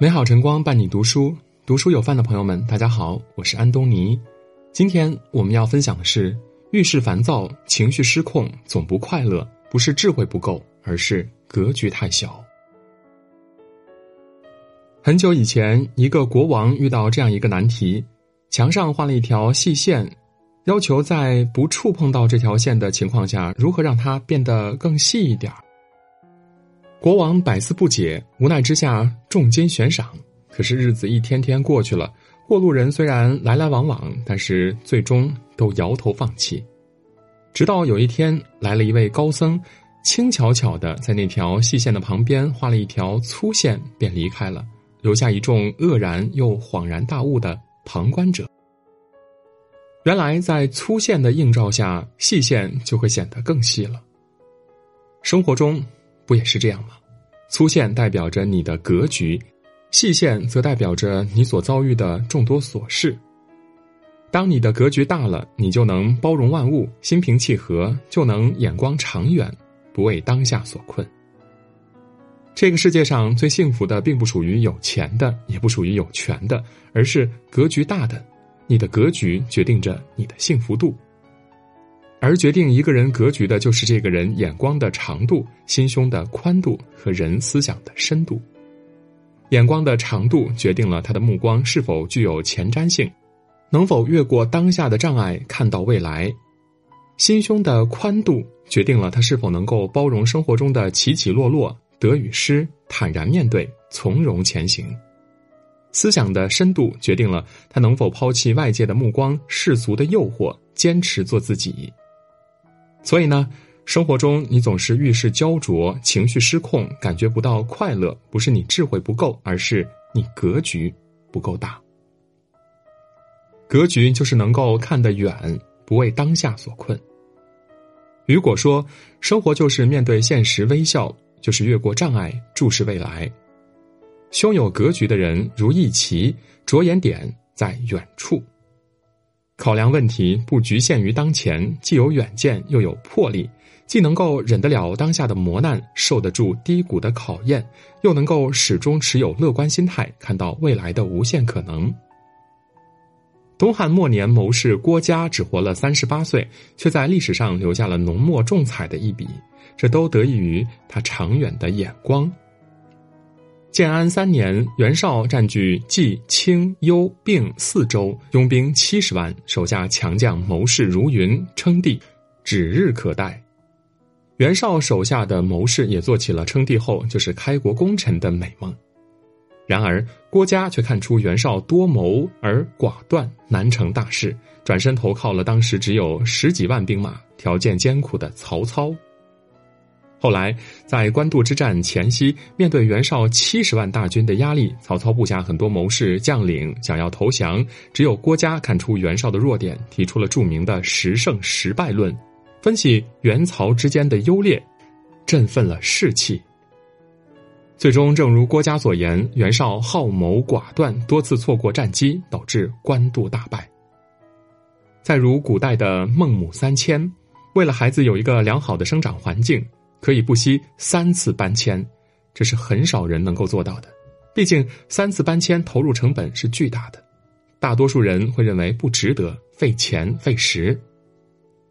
美好晨光伴你读书，读书有饭的朋友们，大家好，我是安东尼。今天我们要分享的是：遇事烦躁、情绪失控、总不快乐，不是智慧不够，而是格局太小。很久以前，一个国王遇到这样一个难题：墙上画了一条细线，要求在不触碰到这条线的情况下，如何让它变得更细一点儿。国王百思不解，无奈之下重金悬赏。可是日子一天天过去了，过路人虽然来来往往，但是最终都摇头放弃。直到有一天，来了一位高僧，轻巧巧的在那条细线的旁边画了一条粗线，便离开了，留下一众愕然又恍然大悟的旁观者。原来，在粗线的映照下，细线就会显得更细了。生活中。不也是这样吗？粗线代表着你的格局，细线则代表着你所遭遇的众多琐事。当你的格局大了，你就能包容万物，心平气和，就能眼光长远，不为当下所困。这个世界上最幸福的，并不属于有钱的，也不属于有权的，而是格局大的。你的格局决定着你的幸福度。而决定一个人格局的，就是这个人眼光的长度、心胸的宽度和人思想的深度。眼光的长度决定了他的目光是否具有前瞻性，能否越过当下的障碍看到未来；心胸的宽度决定了他是否能够包容生活中的起起落落、得与失，坦然面对，从容前行；思想的深度决定了他能否抛弃外界的目光、世俗的诱惑，坚持做自己。所以呢，生活中你总是遇事焦灼、情绪失控、感觉不到快乐，不是你智慧不够，而是你格局不够大。格局就是能够看得远，不为当下所困。雨果说：“生活就是面对现实微笑，就是越过障碍注视未来。胸有格局的人如一旗，着眼点在远处。”考量问题不局限于当前，既有远见又有魄力，既能够忍得了当下的磨难，受得住低谷的考验，又能够始终持有乐观心态，看到未来的无限可能。东汉末年谋士郭嘉只活了三十八岁，却在历史上留下了浓墨重彩的一笔，这都得益于他长远的眼光。建安三年，袁绍占据冀、青、幽、并四州，拥兵七十万，手下强将谋士如云，称帝指日可待。袁绍手下的谋士也做起了称帝后就是开国功臣的美梦。然而郭嘉却看出袁绍多谋而寡断，难成大事，转身投靠了当时只有十几万兵马、条件艰苦的曹操。后来，在官渡之战前夕，面对袁绍七十万大军的压力，曹操部下很多谋士将领想要投降，只有郭嘉看出袁绍的弱点，提出了著名的“十胜十败论”，分析袁曹之间的优劣，振奋了士气。最终，正如郭嘉所言，袁绍好谋寡断，多次错过战机，导致官渡大败。再如古代的孟母三迁，为了孩子有一个良好的生长环境。可以不惜三次搬迁，这是很少人能够做到的。毕竟三次搬迁投入成本是巨大的，大多数人会认为不值得，费钱费时。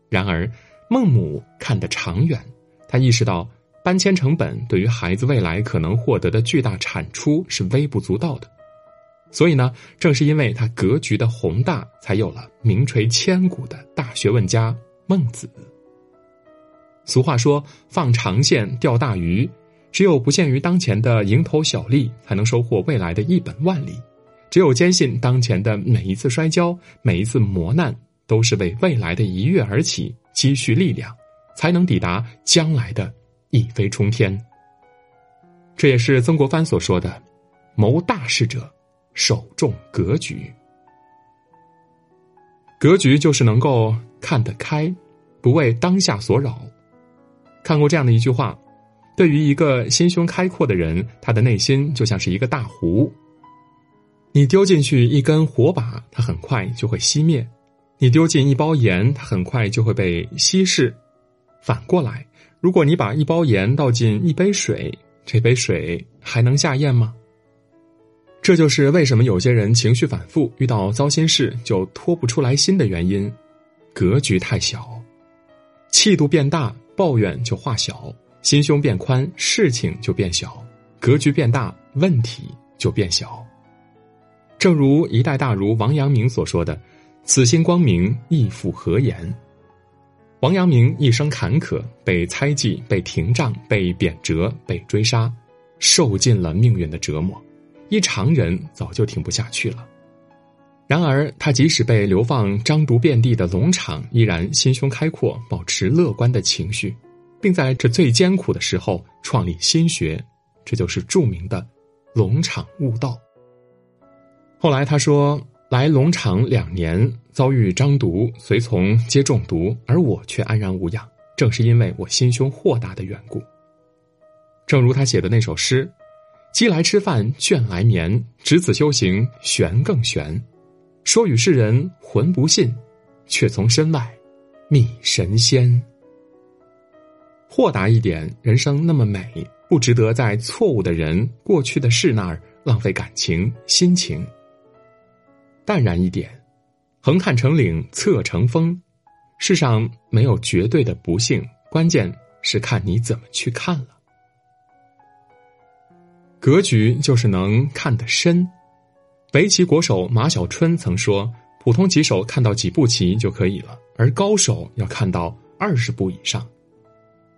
然而，孟母看得长远，他意识到搬迁成本对于孩子未来可能获得的巨大产出是微不足道的。所以呢，正是因为他格局的宏大，才有了名垂千古的大学问家孟子。俗话说：“放长线钓大鱼，只有不限于当前的蝇头小利，才能收获未来的一本万利。只有坚信当前的每一次摔跤、每一次磨难，都是为未来的一跃而起积蓄力量，才能抵达将来的一飞冲天。”这也是曾国藩所说的：“谋大事者，首重格局。格局就是能够看得开，不为当下所扰。”看过这样的一句话：，对于一个心胸开阔的人，他的内心就像是一个大湖。你丢进去一根火把，它很快就会熄灭；你丢进一包盐，它很快就会被稀释。反过来，如果你把一包盐倒进一杯水，这杯水还能下咽吗？这就是为什么有些人情绪反复，遇到糟心事就脱不出来心的原因。格局太小，气度变大，抱怨就化小；心胸变宽，事情就变小；格局变大，问题就变小。正如一代大儒王阳明所说的：“此心光明，亦复何言？”王阳明一生坎坷，被猜忌，被廷杖，被贬谪，被追杀，受尽了命运的折磨。一常人早就挺不下去了。然而，他即使被流放张毒遍地的龙场，依然心胸开阔，保持乐观的情绪，并在这最艰苦的时候创立心学，这就是著名的龙场悟道。后来他说。来龙场两年，遭遇张毒，随从皆中毒，而我却安然无恙。正是因为我心胸豁达的缘故。正如他写的那首诗：“饥来吃饭，倦来眠，执子修行，玄更玄。说与世人浑不信，却从身外觅神仙。”豁达一点，人生那么美，不值得在错误的人、过去的事那儿浪费感情、心情。淡然一点，横看成岭侧成峰，世上没有绝对的不幸，关键是看你怎么去看了。格局就是能看得深。围棋国手马小春曾说：“普通棋手看到几步棋就可以了，而高手要看到二十步以上。”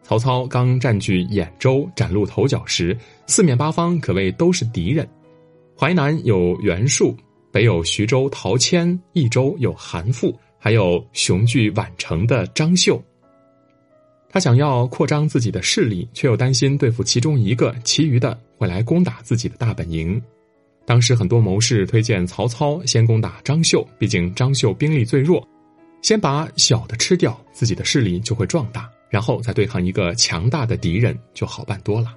曹操刚占据兖州崭露头角时，四面八方可谓都是敌人。淮南有袁术。北有徐州陶谦，益州有韩馥，还有雄踞宛城的张绣。他想要扩张自己的势力，却又担心对付其中一个，其余的会来攻打自己的大本营。当时很多谋士推荐曹操先攻打张绣，毕竟张绣兵力最弱，先把小的吃掉，自己的势力就会壮大，然后再对抗一个强大的敌人就好办多了。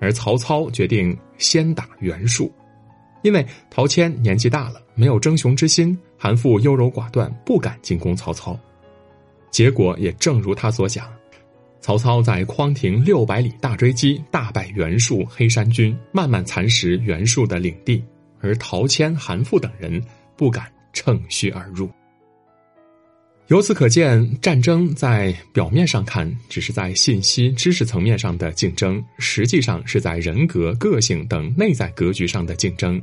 而曹操决定先打袁术。因为陶谦年纪大了，没有争雄之心；韩馥优柔寡断，不敢进攻曹操。结果也正如他所想，曹操在匡亭六百里大追击，大败袁术黑山军，慢慢蚕食袁术的领地，而陶谦、韩馥等人不敢乘虚而入。由此可见，战争在表面上看只是在信息、知识层面上的竞争，实际上是在人格、个性等内在格局上的竞争。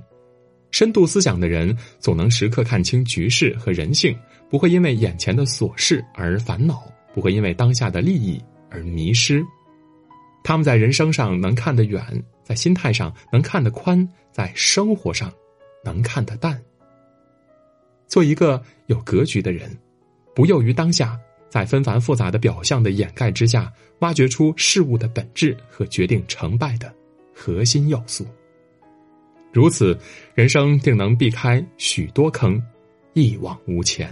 深度思想的人总能时刻看清局势和人性，不会因为眼前的琐事而烦恼，不会因为当下的利益而迷失。他们在人生上能看得远，在心态上能看得宽，在生活上能看得淡。做一个有格局的人，不囿于当下，在纷繁复杂的表象的掩盖之下，挖掘出事物的本质和决定成败的核心要素。如此，人生定能避开许多坑，一往无前。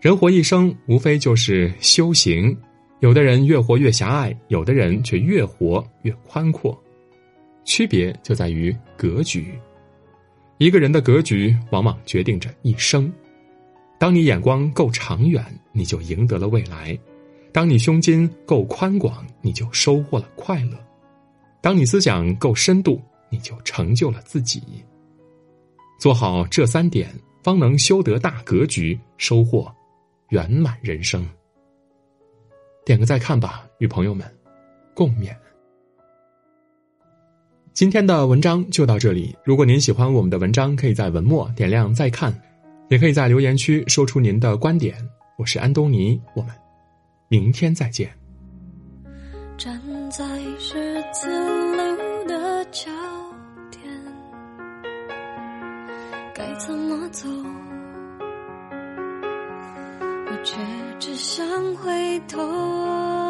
人活一生，无非就是修行。有的人越活越狭隘，有的人却越活越宽阔。区别就在于格局。一个人的格局，往往决定着一生。当你眼光够长远，你就赢得了未来；当你胸襟够宽广，你就收获了快乐；当你思想够深度。你就成就了自己。做好这三点，方能修得大格局，收获圆满人生。点个再看吧，与朋友们共勉。今天的文章就到这里。如果您喜欢我们的文章，可以在文末点亮再看，也可以在留言区说出您的观点。我是安东尼，我们明天再见。站在十字路的交点。该怎么走？却只想回头。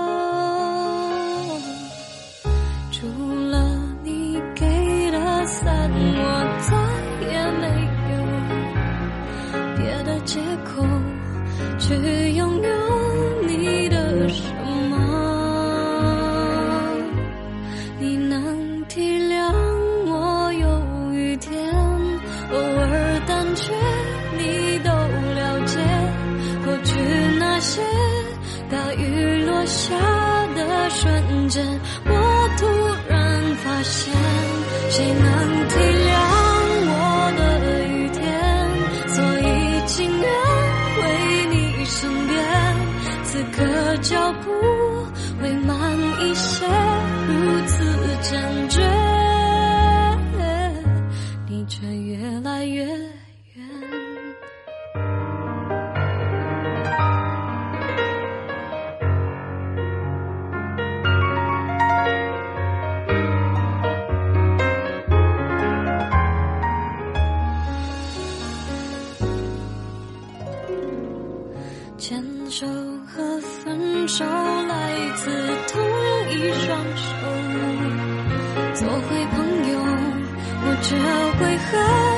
脚步。手来自同一双手。做回朋友我就会和